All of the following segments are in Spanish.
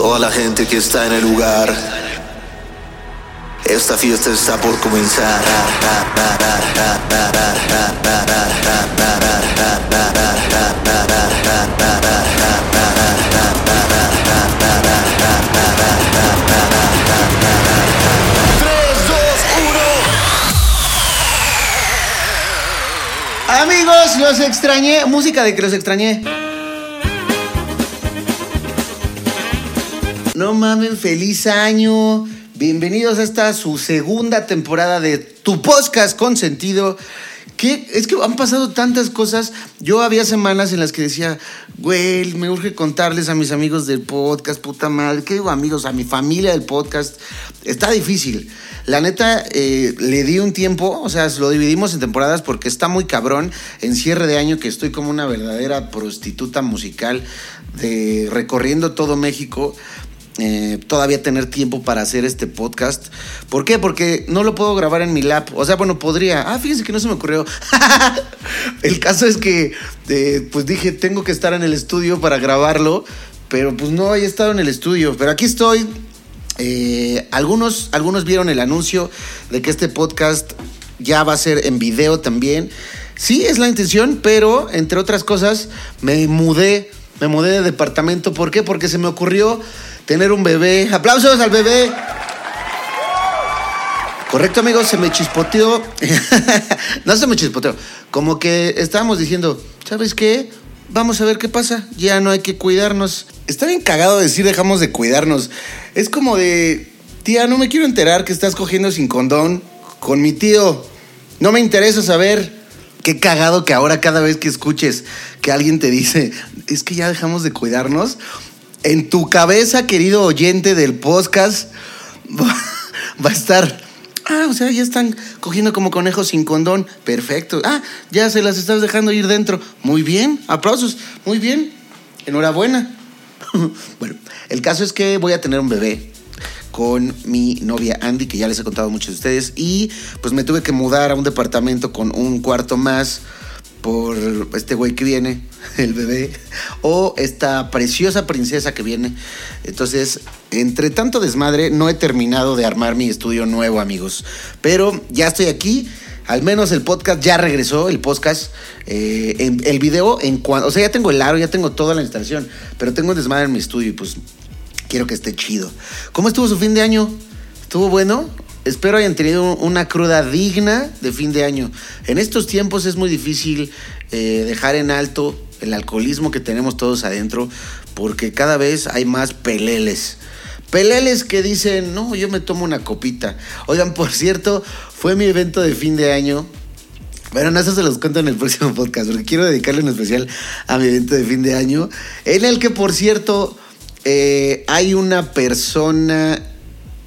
toda la gente que está en el lugar. Esta fiesta está por comenzar. Amigos, los extrañé. Música de que los extrañé. No mamen, feliz año. Bienvenidos a esta su segunda temporada de Tu Podcast con sentido. Que es que han pasado tantas cosas. Yo había semanas en las que decía, güey, me urge contarles a mis amigos del podcast, puta madre. ¿Qué amigos? A mi familia del podcast. Está difícil. La neta, eh, le di un tiempo, o sea, lo dividimos en temporadas porque está muy cabrón. En cierre de año que estoy como una verdadera prostituta musical de recorriendo todo México. Eh, todavía tener tiempo para hacer este podcast. ¿Por qué? Porque no lo puedo grabar en mi lap. O sea, bueno, podría. Ah, fíjense que no se me ocurrió. el caso es que, eh, pues dije, tengo que estar en el estudio para grabarlo. Pero pues no he estado en el estudio. Pero aquí estoy. Eh, algunos, algunos vieron el anuncio de que este podcast ya va a ser en video también. Sí, es la intención, pero entre otras cosas, me mudé. Me mudé de departamento. ¿Por qué? Porque se me ocurrió tener un bebé. Aplausos al bebé. Correcto, amigos, se me chispoteó. no se me chispoteó. Como que estábamos diciendo, ¿sabes qué? Vamos a ver qué pasa. Ya no hay que cuidarnos. Está bien cagado decir dejamos de cuidarnos. Es como de, tía, no me quiero enterar que estás cogiendo sin condón con mi tío. No me interesa saber. Qué cagado que ahora cada vez que escuches que alguien te dice, es que ya dejamos de cuidarnos, en tu cabeza, querido oyente del podcast, va a estar. Ah, o sea, ya están cogiendo como conejos sin condón. Perfecto. Ah, ya se las estás dejando ir dentro. Muy bien. Aplausos. Muy bien. Enhorabuena. bueno, el caso es que voy a tener un bebé con mi novia Andy, que ya les he contado a muchos de ustedes. Y pues me tuve que mudar a un departamento con un cuarto más por este güey que viene, el bebé, o esta preciosa princesa que viene. Entonces, entre tanto desmadre, no he terminado de armar mi estudio nuevo, amigos. Pero ya estoy aquí. Al menos el podcast ya regresó, el podcast, eh, el video en cuanto, o sea, ya tengo el aro, ya tengo toda la instalación, pero tengo un desmadre en mi estudio y pues quiero que esté chido. ¿Cómo estuvo su fin de año? ¿Estuvo bueno? Espero hayan tenido una cruda digna de fin de año. En estos tiempos es muy difícil eh, dejar en alto el alcoholismo que tenemos todos adentro porque cada vez hay más peleles. Peleles que dicen, no, yo me tomo una copita. Oigan, por cierto, fue mi evento de fin de año. Bueno, no, eso se los cuento en el próximo podcast, porque quiero dedicarle un especial a mi evento de fin de año, en el que, por cierto, eh, hay una persona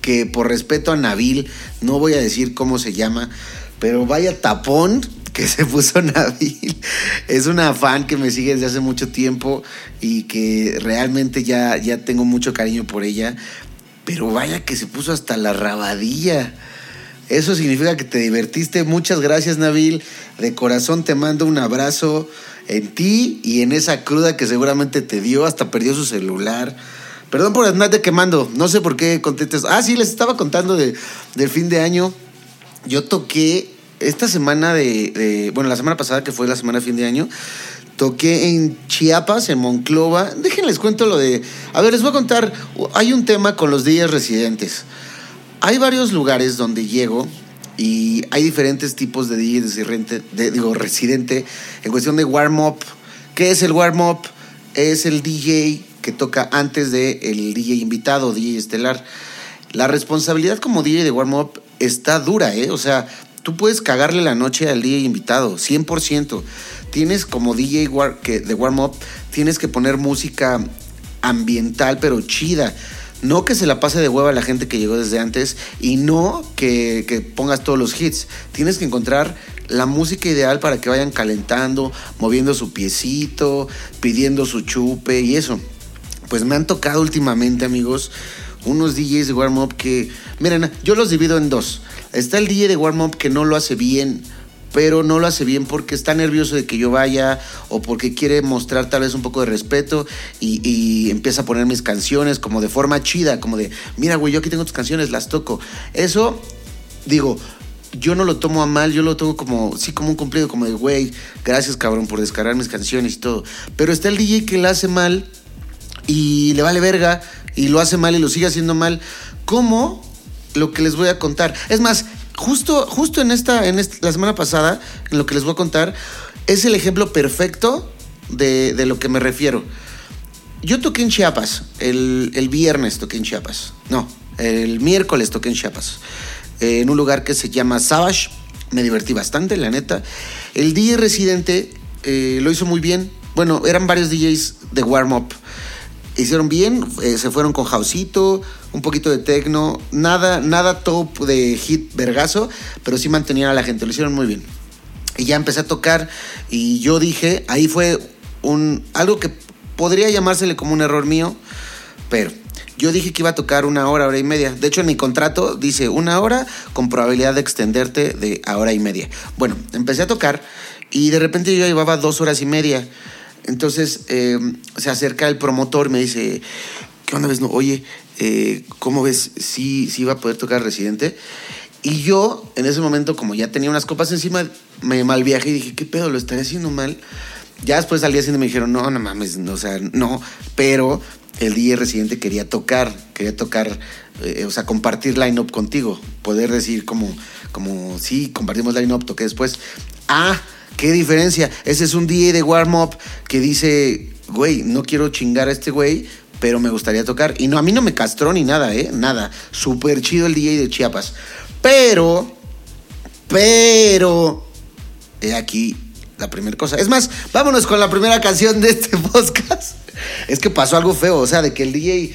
que por respeto a Nabil, no voy a decir cómo se llama, pero vaya tapón que se puso Nabil. Es una fan que me sigue desde hace mucho tiempo y que realmente ya, ya tengo mucho cariño por ella. Pero vaya que se puso hasta la rabadilla. Eso significa que te divertiste. Muchas gracias, Nabil. De corazón te mando un abrazo en ti y en esa cruda que seguramente te dio. Hasta perdió su celular. Perdón por andarte quemando. No sé por qué contestas. Ah, sí, les estaba contando de, del fin de año. Yo toqué esta semana de, Bueno, la semana pasada, que fue la semana de fin de año. Toqué en Chiapas, en Monclova. Déjenles cuento lo de. A ver, les voy a contar. Hay un tema con los días residentes. Hay varios lugares donde llego y hay diferentes tipos de DJ de, digo, residente en cuestión de warm-up. ¿Qué es el warm-up? Es el DJ que toca antes del el DJ invitado, DJ estelar. La responsabilidad como DJ de warm-up está dura, ¿eh? O sea, tú puedes cagarle la noche al DJ invitado, 100%. Tienes como DJ de warm-up, tienes que poner música ambiental, pero chida. No que se la pase de hueva a la gente que llegó desde antes y no que, que, pongas todos los hits. Tienes que encontrar la música ideal para que vayan calentando, moviendo su piecito, pidiendo su chupe y eso. Pues me han tocado últimamente, amigos, unos DJs de warm-up que, miren, yo los divido en dos. Está el DJ de warm-up que no lo hace bien pero no lo hace bien porque está nervioso de que yo vaya o porque quiere mostrar tal vez un poco de respeto y, empieza a poner mis canciones como de forma chida, como de, mira, güey, yo aquí tengo tus canciones, las toco. Eso, digo, yo no lo tomo a mal, yo lo tomo como, sí, como un cumplido, como de, güey, gracias cabrón por descargar mis canciones y todo. Pero está el DJ que la hace mal y le vale verga y lo hace mal y lo sigue haciendo mal. ¿Cómo? Lo que les voy a contar. Es más, justo, justo en esta, en esta, la semana pasada, en lo que les voy a contar, es el ejemplo perfecto de, lo que me refiero. Yo toqué en Chiapas, el, el viernes toqué en Chiapas. No, el miércoles toqué en Chiapas en un lugar que se llama Savage. Me divertí bastante, la neta. El DJ residente eh, lo hizo muy bien. Bueno, eran varios DJs de warm-up. Hicieron bien, eh, se fueron con Jausito, un poquito de techno, nada, nada top de hit vergazo, pero sí mantenían a la gente, lo hicieron muy bien. Y ya empecé a tocar y yo dije, ahí fue un algo que podría llamársele como un error mío, pero yo dije que iba a tocar una hora, hora y media. De hecho, en mi contrato dice una hora con probabilidad de extenderte de a hora y media. Bueno, empecé a tocar y de repente yo llevaba dos horas y media. Entonces eh, se acerca el promotor y me dice, ¿qué onda ves? No, oye, eh, ¿cómo ves? Sí, sí va a poder tocar Residente. Y yo, en ese momento, como ya tenía unas copas encima, me mal viajé y dije, ¿qué pedo? ¿Lo estaré haciendo mal? Ya después al día siguiente me dijeron, no, no mames, no, o sea, no, pero el DJ residente quería tocar, quería tocar, eh, o sea, compartir line-up contigo, poder decir como, como, sí, compartimos line-up, toqué después. Ah, qué diferencia, ese es un DJ de warm-up que dice, güey, no quiero chingar a este güey, pero me gustaría tocar. Y no, a mí no me castró ni nada, ¿eh? Nada. Súper chido el DJ de Chiapas. Pero, pero, he aquí la primera cosa. Es más, vámonos con la primera canción de este podcast. Es que pasó algo feo, o sea, de que el DJ,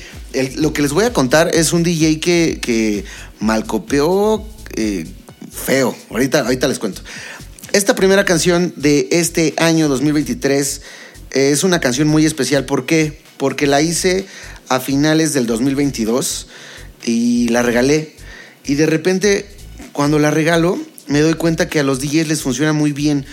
lo que les voy a contar es un DJ que, que malcopeó eh, feo. Ahorita, ahorita les cuento. Esta primera canción de este año 2023 es una canción muy especial. ¿Por qué? Porque la hice a finales del 2022 y la regalé. Y de repente, cuando la regalo, me doy cuenta que a los DJs les funciona muy bien.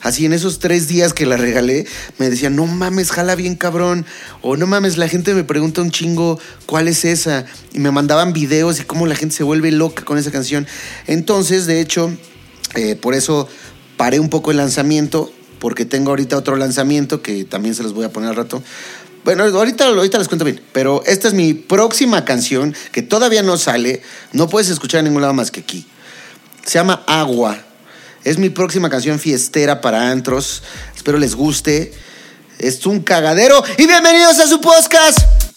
Así en esos tres días que la regalé, me decían, no mames, jala bien cabrón. O no mames, la gente me pregunta un chingo cuál es esa. Y me mandaban videos y cómo la gente se vuelve loca con esa canción. Entonces, de hecho, eh, por eso paré un poco el lanzamiento, porque tengo ahorita otro lanzamiento que también se los voy a poner al rato. Bueno, ahorita, ahorita les cuento bien, pero esta es mi próxima canción que todavía no sale, no puedes escuchar en ningún lado más que aquí. Se llama Agua. Es mi próxima canción fiestera para antros. Espero les guste. Es un cagadero. Y bienvenidos a su podcast.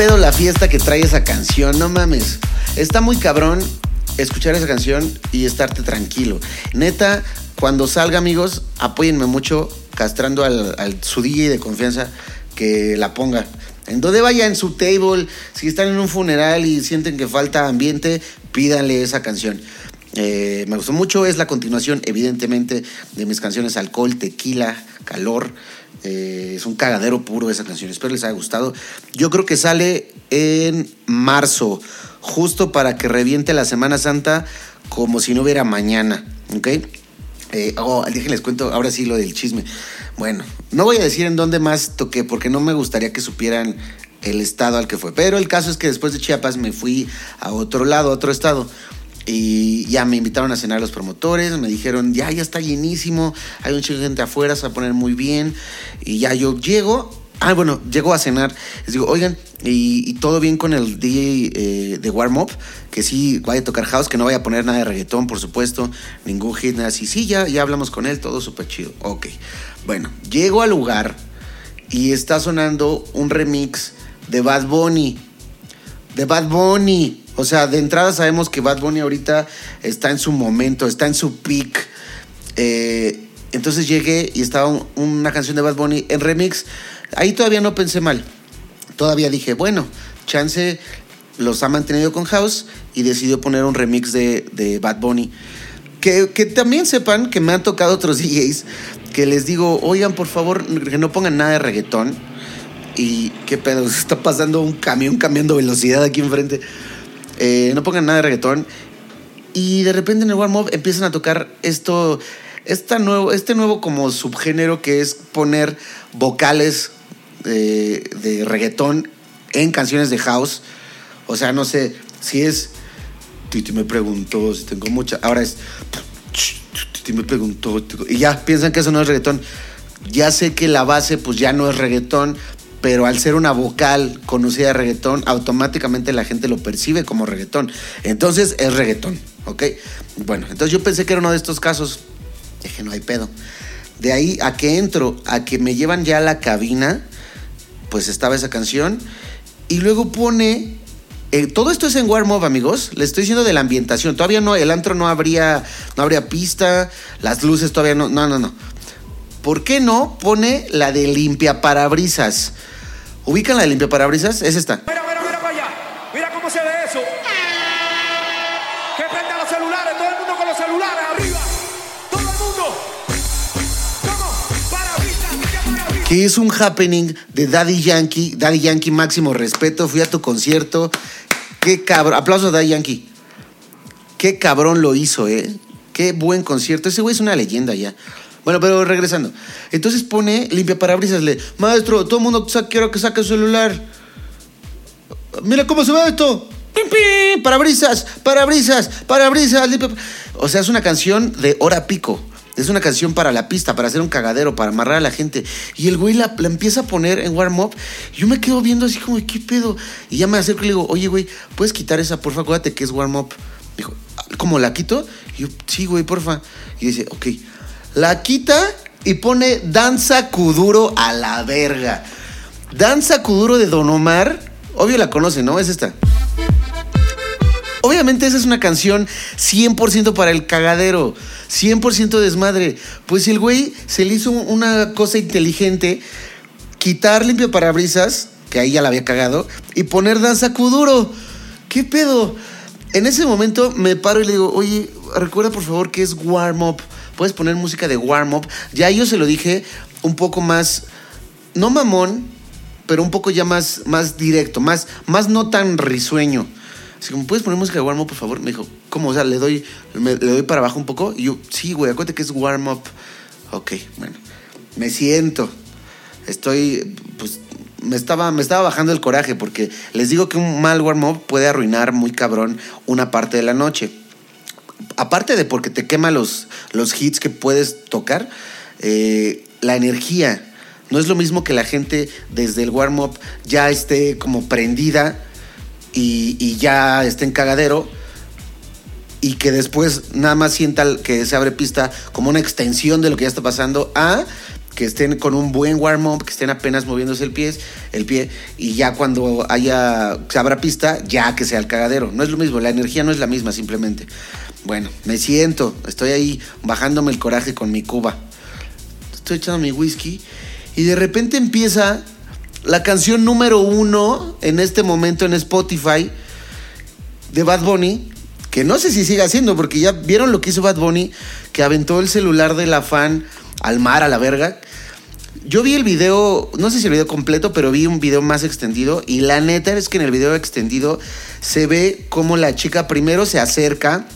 Pedo la fiesta que trae esa canción? No mames. Está muy cabrón escuchar esa canción y estarte tranquilo. Neta, cuando salga, amigos, apóyenme mucho castrando al, al su DJ de confianza que la ponga. En donde vaya en su table, si están en un funeral y sienten que falta ambiente, pídanle esa canción. Eh, me gustó mucho, es la continuación, evidentemente, de mis canciones Alcohol, Tequila, Calor. Eh, es un cagadero puro esa canción. Espero les haya gustado. Yo creo que sale en marzo, justo para que reviente la Semana Santa como si no hubiera mañana. ¿Ok? Eh, oh, déjenles cuento ahora sí lo del chisme. Bueno, no voy a decir en dónde más toqué porque no me gustaría que supieran el estado al que fue. Pero el caso es que después de Chiapas me fui a otro lado, a otro estado. Y ya me invitaron a cenar los promotores, me dijeron, ya, ya está llenísimo, hay un chingo de gente afuera, se va a poner muy bien. Y ya yo llego, ah, bueno, llego a cenar, les digo, oigan, y, y todo bien con el DJ eh, de Warm Up, que sí vaya a tocar house, que no vaya a poner nada de reggaetón, por supuesto, ningún hit, nada así. Sí, ya, ya hablamos con él, todo súper chido. Ok, bueno, llego al lugar y está sonando un remix de Bad Bunny. De Bad Bunny. O sea, de entrada sabemos que Bad Bunny ahorita está en su momento, está en su peak. Eh, entonces llegué y estaba un- una canción de Bad Bunny en remix. Ahí todavía no pensé mal. Todavía dije, bueno, Chance los ha mantenido con House y decidió poner un remix de, de Bad Bunny. Que, que también sepan que me han tocado otros DJs que les digo, oigan, por favor, que no pongan nada de reggaetón. Y qué pedo, está pasando un camión cambiando velocidad aquí enfrente. Eh, no pongan nada de reggaetón. Y de repente en el warm up empiezan a tocar esto, esta nuevo, este nuevo como subgénero que es poner vocales de, de reggaetón en canciones de house. O sea, no sé si es. Titi me preguntó si tengo mucha. Ahora es. Titi me preguntó. Y ya piensan que eso no es reggaetón. Ya sé que la base, pues ya no es reggaetón. Pero al ser una vocal conocida de reggaetón, automáticamente la gente lo percibe como reggaetón. Entonces es reggaetón, ¿ok? Bueno, entonces yo pensé que era uno de estos casos. Dije, no hay pedo. De ahí a que entro, a que me llevan ya a la cabina, pues estaba esa canción. Y luego pone. eh, todo esto es en Warm Up, amigos. Le estoy diciendo de la ambientación. Todavía no, el antro no habría, no habría pista, las luces todavía no. No, no, no. ¿Por qué no pone la de limpia parabrisas? ¿Ubican la de limpia parabrisas? Es esta. Mira, mira, mira para allá. Mira cómo se ve eso. Que prenda los celulares, todo el mundo con los celulares arriba. Todo el mundo. ¿Cómo? Parabrisas, parabrisas. que es un happening de Daddy Yankee. Daddy Yankee, máximo respeto. Fui a tu concierto. Qué cabrón. Aplausos a Daddy Yankee. Qué cabrón lo hizo, ¿eh? Qué buen concierto. Ese güey es una leyenda ya. Bueno, pero regresando. Entonces pone limpia parabrisas. Le, maestro, todo el mundo quiero que saque el celular. Mira cómo se ve esto. Pim, pim, Parabrisas, parabrisas, parabrisas. limpia- O sea, es una canción de hora pico. Es una canción para la pista, para hacer un cagadero, para amarrar a la gente. Y el güey la, empieza a poner en warm up. Yo me quedo viendo así como, ¿qué pedo? Y ya me acerco y le digo, oye, güey, ¿puedes quitar esa, porfa? Acuérdate que es warm up. Dijo, ¿cómo la quito? Y yo, sí, güey, porfa. Y dice, ok. La quita y pone Danza Kuduro a la verga. Danza Kuduro de Don Omar. Obvio la conoce, ¿no? Es esta. Obviamente esa es una canción 100% para el cagadero, 100% desmadre. Pues el güey se le hizo una cosa inteligente, quitar limpio parabrisas, que ahí ya la había cagado, y poner danza kuduro. ¿Qué pedo? En ese momento me paro y le digo, oye, recuerda por favor que es warm up. Puedes poner música de warm up. Ya yo se lo dije un poco más, no mamón, pero un poco ya más, más directo, más, más no tan risueño. Así como, ¿puedes poner música de warm up, por favor? Me dijo, ¿cómo? O sea, le doy, le doy para abajo un poco. Y yo, sí, güey, acuérdate que es warm up. Ok, bueno. Me siento. Estoy, pues, me estaba, me estaba bajando el coraje porque les digo que un mal warm up puede arruinar muy cabrón una parte de la noche. Aparte de porque te quema los, los hits que puedes tocar, eh, la energía. No es lo mismo que la gente desde el warm up ya esté como prendida y, y ya esté en cagadero y que después nada más sienta que se abre pista como una extensión de lo que ya está pasando a que estén con un buen warm up, que estén apenas moviéndose el pie, el pie y ya cuando haya se abra pista, ya que sea el cagadero. No es lo mismo, la energía no es la misma simplemente. Bueno, me siento, estoy ahí bajándome el coraje con mi cuba. Estoy echando mi whisky y de repente empieza la canción número uno en este momento en Spotify de Bad Bunny, que no sé si sigue haciendo, porque ya vieron lo que hizo Bad Bunny, que aventó el celular de la fan al mar, a la verga. Yo vi el video, no sé si el video completo, pero vi un video más extendido y la neta es que en el video extendido se ve como la chica primero se acerca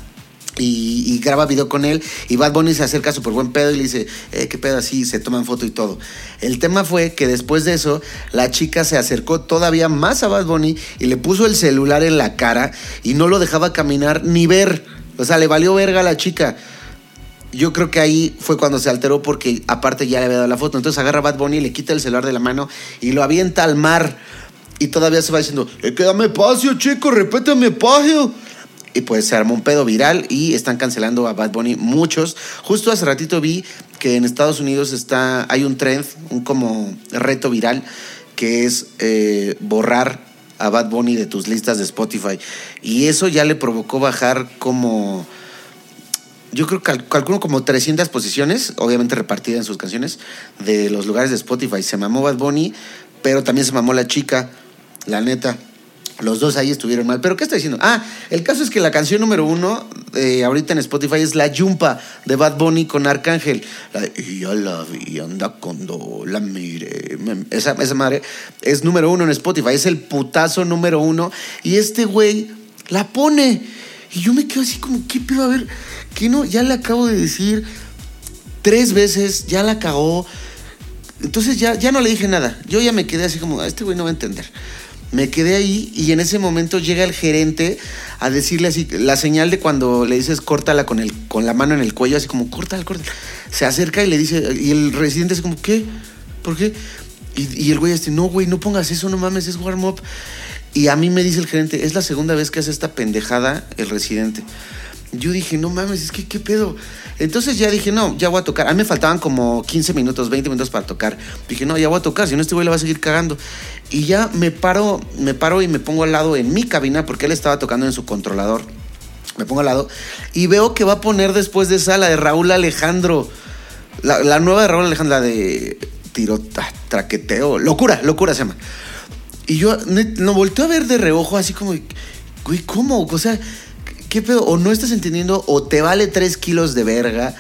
y, y graba video con él y Bad Bunny se acerca súper buen pedo y le dice, eh, qué pedo así, se toman foto y todo. El tema fue que después de eso la chica se acercó todavía más a Bad Bunny y le puso el celular en la cara y no lo dejaba caminar ni ver. O sea, le valió verga a la chica. Yo creo que ahí fue cuando se alteró porque aparte ya le había dado la foto. Entonces agarra a Bad Bunny, le quita el celular de la mano y lo avienta al mar. Y todavía se va diciendo, eh, quédame espacio, chico, repéteme espacio. Y pues se armó un pedo viral y están cancelando a Bad Bunny muchos. Justo hace ratito vi que en Estados Unidos está, hay un trend, un como reto viral, que es eh, borrar a Bad Bunny de tus listas de Spotify. Y eso ya le provocó bajar como yo creo que cal- calculo como 300 posiciones, obviamente repartidas en sus canciones, de los lugares de Spotify. Se mamó Bad Bunny, pero también se mamó la chica, la neta. Los dos ahí estuvieron mal. ¿Pero qué está diciendo? Ah, el caso es que la canción número uno eh, ahorita en Spotify es La Yumpa de Bad Bunny con Arcángel. Y ya la vi, anda cuando la mire. Esa, esa madre es número uno en Spotify, es el putazo número uno. Y este güey la pone. Y yo me quedo así como, ¿qué pedo? A ver, ¿qué no? Ya le acabo de decir tres veces, ya la cagó. Entonces ya, ya no le dije nada. Yo ya me quedé así como, "Ah, este güey no va a entender. Me quedé ahí y en ese momento llega el gerente a decirle así, la señal de cuando le dices córtala con, el, con la mano en el cuello, así como córtala, córtala. Se acerca y le dice, y el residente es como, ¿qué? ¿Por qué? Y, el güey este, no, güey, no pongas eso, no mames, es warm up. Y a mí me dice el gerente, es la segunda vez que hace esta pendejada el residente. Yo dije, no mames, es que qué pedo. Entonces ya dije, no, ya voy a tocar. A mí me faltaban como 15 minutos, 20 minutos para tocar. Dije, no, ya voy a tocar, si no este güey le va a seguir cagando. Y ya me paro, me paro y me pongo al lado en mi cabina porque él estaba tocando en su controlador. Me pongo al lado y veo que va a poner después de esa la de Raúl Alejandro. La, la nueva de Raúl Alejandro, la de tiro, traqueteo, locura, locura se llama. Y yo lo volteo a ver de reojo, así como, güey, ¿cómo? O sea, ¿qué pedo? O no estás entendiendo, o te vale tres kilos de verga,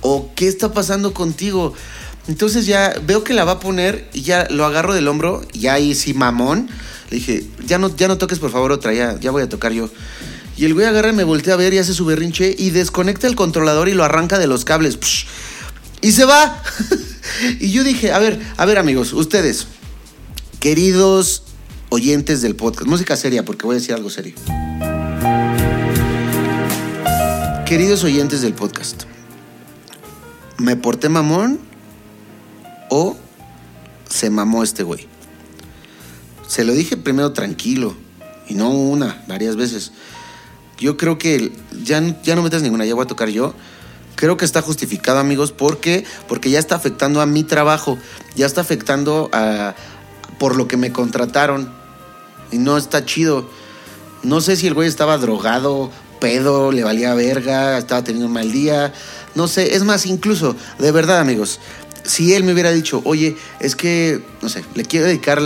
o qué está pasando contigo. Entonces ya veo que la va a poner y ya lo agarro del hombro, y ahí sí mamón. Le dije, ya no, ya no toques por favor otra, ya, ya voy a tocar yo. Y el güey agarra y me voltea a ver y hace su berrinche y desconecta el controlador y lo arranca de los cables. Psh, y se va. y yo dije, a ver, a ver amigos, ustedes, queridos oyentes del podcast, música seria, porque voy a decir algo serio. Queridos oyentes del podcast, ¿me porté mamón o se mamó este güey? Se lo dije primero tranquilo, y no una, varias veces. Yo creo que ya, ya no metas ninguna, ya voy a tocar yo. Creo que está justificado, amigos, porque porque ya está afectando a mi trabajo, ya está afectando a por lo que me contrataron y no está chido. No sé si el güey estaba drogado, pedo, le valía verga, estaba teniendo un mal día. No sé, es más, incluso, de verdad, amigos, si él me hubiera dicho, oye, es que, no sé, le quiero dedicar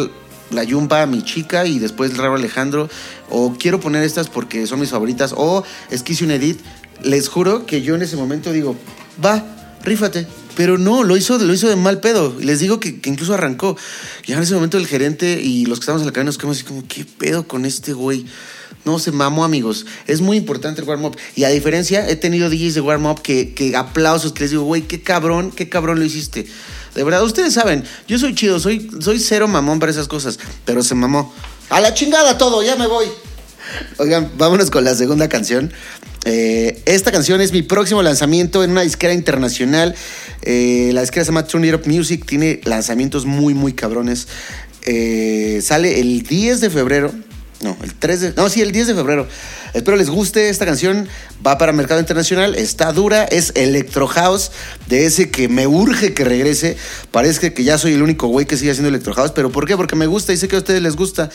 la yumba a mi chica y después el raro Alejandro, o quiero poner estas porque son mis favoritas, o es que hice un edit, les juro que yo en ese momento digo, va, rífate. Pero no, lo hizo, lo hizo de mal pedo. Les digo que, que incluso arrancó. Ya en ese momento el gerente y los que estábamos en la cabina nos quedamos así como, ¿qué pedo con este güey? No, se mamó, amigos. Es muy importante el warm-up. Y a diferencia, he tenido DJs de warm-up que, que aplausos, que les digo, güey, qué cabrón, qué cabrón lo hiciste. De verdad, ustedes saben, yo soy chido, soy, soy cero mamón para esas cosas, pero se mamó. A la chingada todo, ya me voy. Oigan, vámonos con la segunda canción. Eh, esta canción es mi próximo lanzamiento en una disquera internacional. Eh, la disquera se llama Turn It Up Music. Tiene lanzamientos muy, muy cabrones. Eh, sale el 10 de febrero. No, el 3 de... No, sí, el 10 de febrero. Espero les guste esta canción. Va para mercado internacional. Está dura. Es Electro House. De ese que me urge que regrese. Parece que ya soy el único güey que sigue haciendo Electro House. ¿Pero por qué? Porque me gusta y que a ustedes les gusta.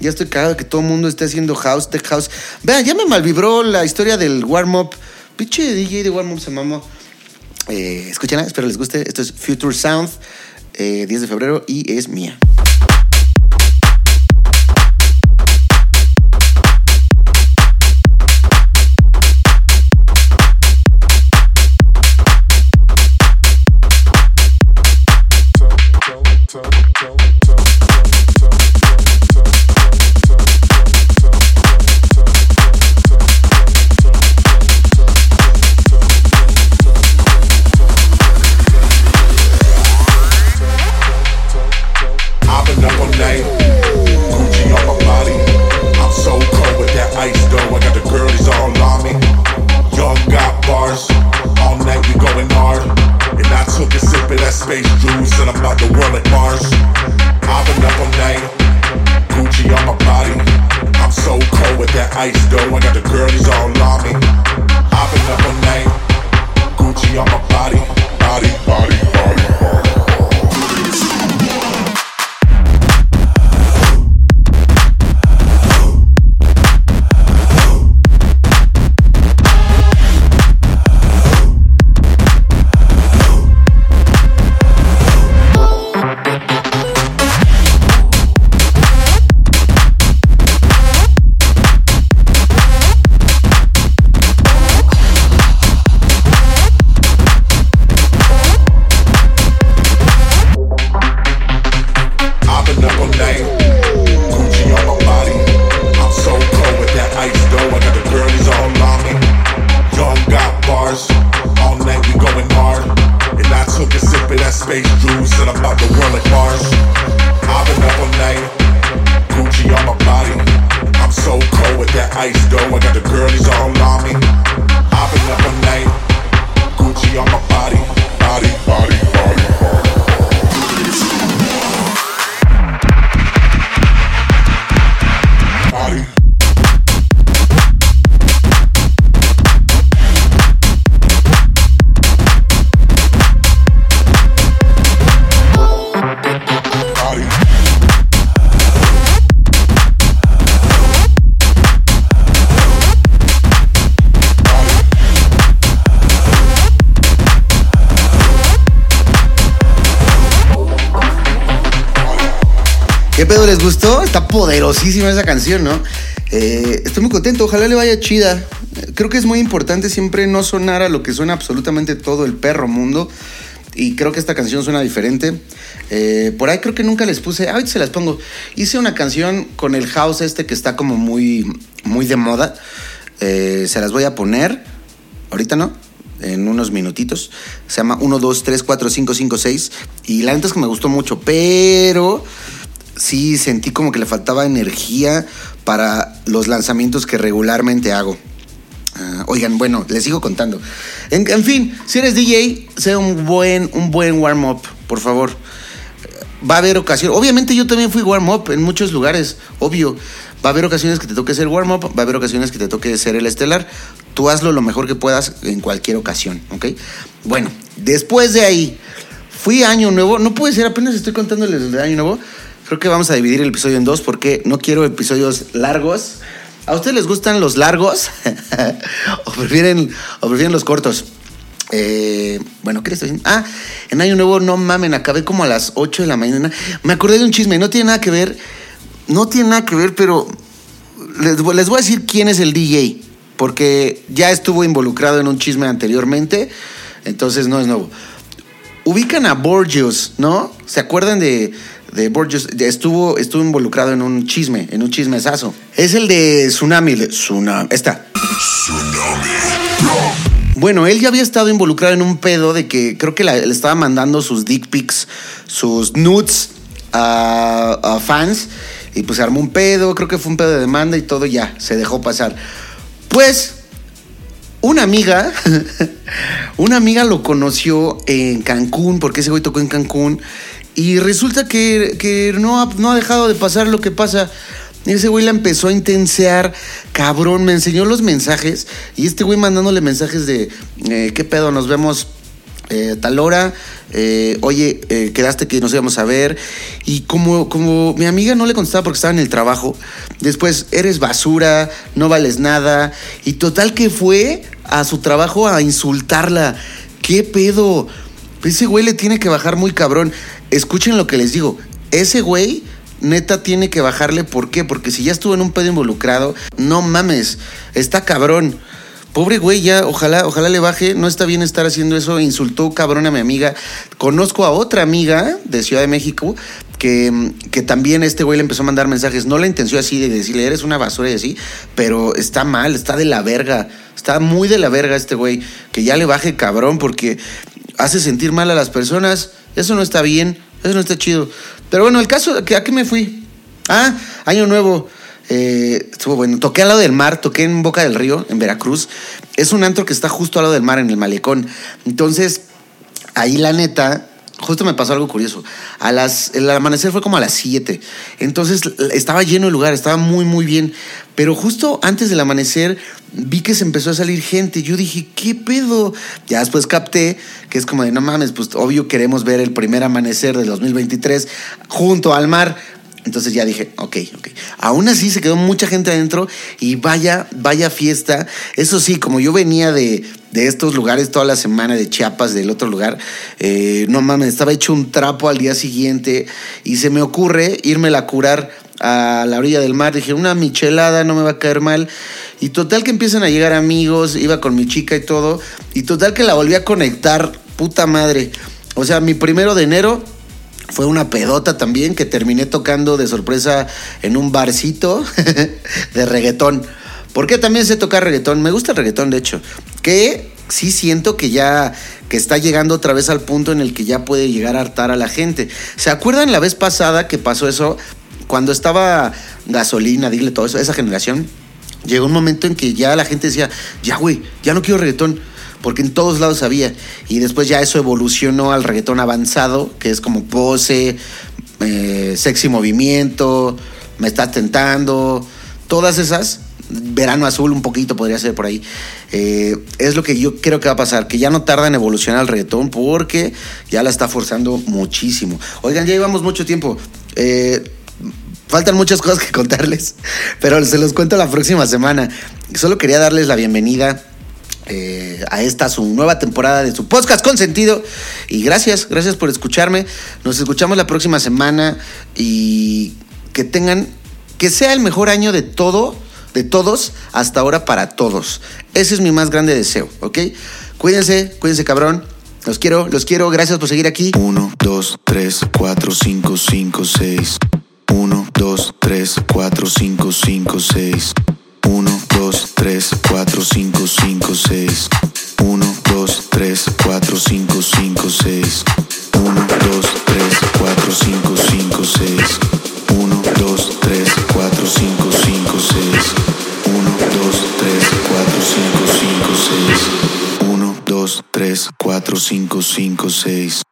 Ya estoy cagado que todo el mundo esté haciendo house, tech house. Vean, ya me malvibró la historia del warm-up. Pinche DJ de warm-up se mamó. Eh, espero les guste. Esto es Future Sound, eh, 10 de febrero y es mía. Les gustó? Está poderosísima esa canción, ¿no? Eh, estoy muy contento, ojalá le vaya chida. Creo que es muy importante siempre no sonar a lo que suena absolutamente todo el perro mundo. Y creo que esta canción suena diferente. Eh, por ahí creo que nunca les puse. Ahorita se las pongo. Hice una canción con el house este que está como muy, muy de moda. Eh, se las voy a poner. Ahorita no. En unos minutitos. Se llama 1, 2, 3, 4, 5, 5, 6. Y la neta es que me gustó mucho. Pero sí sentí como que le faltaba energía para los lanzamientos que regularmente hago. Ah, oigan, bueno, les sigo contando. En, fin, si eres DJ, sea un buen, un buen warm-up, por favor. Va a haber ocasiones. Obviamente yo también fui warm-up en muchos lugares, obvio. Va a haber ocasiones que te toque ser warm-up, va a haber ocasiones que te toque ser el estelar. Tú hazlo lo mejor que puedas en cualquier ocasión, ¿ok? Bueno, después de ahí, fui Año Nuevo. No puede ser, apenas estoy contándoles de Año Nuevo. Creo que vamos a dividir el episodio en dos porque no quiero episodios largos. ¿A ustedes les gustan los largos? ¿O, prefieren, ¿O prefieren los cortos? Eh, bueno, ¿qué les estoy diciendo? Ah, en Año Nuevo, no mamen, acabé como a las 8 de la mañana. Me acordé de un chisme, no tiene nada que ver. No tiene nada que ver, pero les, les voy a decir quién es el DJ. Porque ya estuvo involucrado en un chisme anteriormente. Entonces no es nuevo. Ubican a Borgios, ¿no? ¿Se acuerdan de, de Borgios? Ya Estuvo, estuvo involucrado en un chisme, en un chismesazo. Es el de Tsunami. Tsunami. Está. Bueno, él ya había estado involucrado en un pedo de que creo que la- le estaba mandando sus dick pics, sus nudes a, a fans. Y pues se armó un pedo, creo que fue un pedo de demanda y todo ya, se dejó pasar. Pues una amiga, una amiga lo conoció en Cancún, porque ese güey tocó en Cancún, y resulta que, que no, ha, no ha dejado de pasar lo que pasa. Ese güey la empezó a intensear, cabrón, me enseñó los mensajes, y este güey mandándole mensajes de, eh, ¿qué pedo? Nos vemos eh, tal hora, eh, oye, quedaste que nos íbamos a ver. Y como, como mi amiga no le contestaba porque estaba en el trabajo, después eres basura, no vales nada. Y total que fue a su trabajo a insultarla. ¿Qué pedo? Ese güey le tiene que bajar muy cabrón. Escuchen lo que les digo. Ese güey neta tiene que bajarle. ¿Por qué? Porque si ya estuvo en un pedo involucrado, no mames, está cabrón. Pobre güey, ya, ojalá, ojalá le baje. No está bien estar haciendo eso. Insultó cabrón a mi amiga. Conozco a otra amiga de Ciudad de México que, que también este güey le empezó a mandar mensajes. No la intenció así de decirle, eres una basura y así, pero está mal, está de la verga. Está muy de la verga este güey. Que ya le baje cabrón porque hace sentir mal a las personas. Eso no está bien, eso no está chido. Pero bueno, el caso, ¿a qué me fui? Ah, Año Nuevo. Eh, estuvo bueno. Toqué al lado del mar, toqué en Boca del Río, en Veracruz. Es un antro que está justo al lado del mar, en el malecón. Entonces, ahí la neta, justo me pasó algo curioso. A las, el amanecer fue como a las 7. Entonces estaba lleno el lugar, estaba muy, muy bien. Pero justo antes del amanecer vi que se empezó a salir gente. Yo dije, ¿qué pedo? Ya después capté que es como de, no mames, pues obvio queremos ver el primer amanecer del 2023 junto al mar. Entonces ya dije, ok, ok. Aún así se quedó mucha gente adentro y vaya, vaya fiesta. Eso sí, como yo venía de, de estos lugares toda la semana, de Chiapas, del otro lugar, eh, no mames, estaba hecho un trapo al día siguiente y se me ocurre irme a curar a la orilla del mar. Dije, una michelada no me va a caer mal. Y total que empiezan a llegar amigos, iba con mi chica y todo. Y total que la volví a conectar, puta madre. O sea, mi primero de enero fue una pedota también que terminé tocando de sorpresa en un barcito de reggaetón. Porque también sé tocar reggaetón. Me gusta el reggaetón, de hecho. Que sí siento que ya que está llegando otra vez al punto en el que ya puede llegar a hartar a la gente. ¿Se acuerdan la vez pasada que pasó eso? Cuando estaba gasolina, dile todo eso, esa generación. Llegó un momento en que ya la gente decía, ya güey, ya no quiero reggaetón porque en todos lados había. Y después ya eso evolucionó al reggaetón avanzado, que es como pose, eh, sexy movimiento, me estás tentando, todas esas. Verano azul un poquito podría ser por ahí. Eh, es lo que yo creo que va a pasar, que ya no tarda en evolucionar el reggaetón porque ya la está forzando muchísimo. Oigan, ya llevamos mucho tiempo. Eh, faltan muchas cosas que contarles, pero se los cuento la próxima semana. Solo quería darles la bienvenida eh, a esta su nueva temporada de su podcast con sentido. Y gracias, gracias por escucharme. Nos escuchamos la próxima semana y que tengan, que sea el mejor año de todo, de todos, hasta ahora para todos. Ese es mi más grande deseo, ¿ok? Cuídense, cuídense cabrón. Los quiero, los quiero. Gracias por seguir aquí. 1, 2, 3, 4, 5, 5, 6. 1, 2, 3, 4, 5, 5, 6. 1, 2, 3, 4, 5, 5, 6. 1, 2, 3, 4, 5, 5, 6. 1, 2, 3, 4, 5, 5, 6. 1, 2, 3, 4, 5, 5, 6. 1, 2, 3, 4, 5, 5, 6. 1, 2, 3, 4, 5, 5, 6.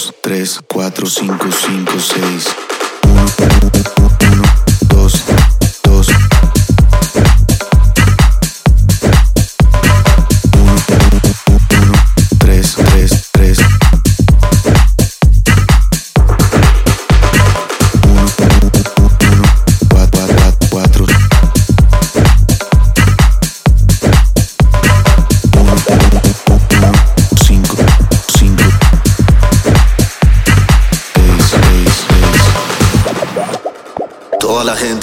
2, 3, 4, 5, 5, 6. 1, 1, 2, 3.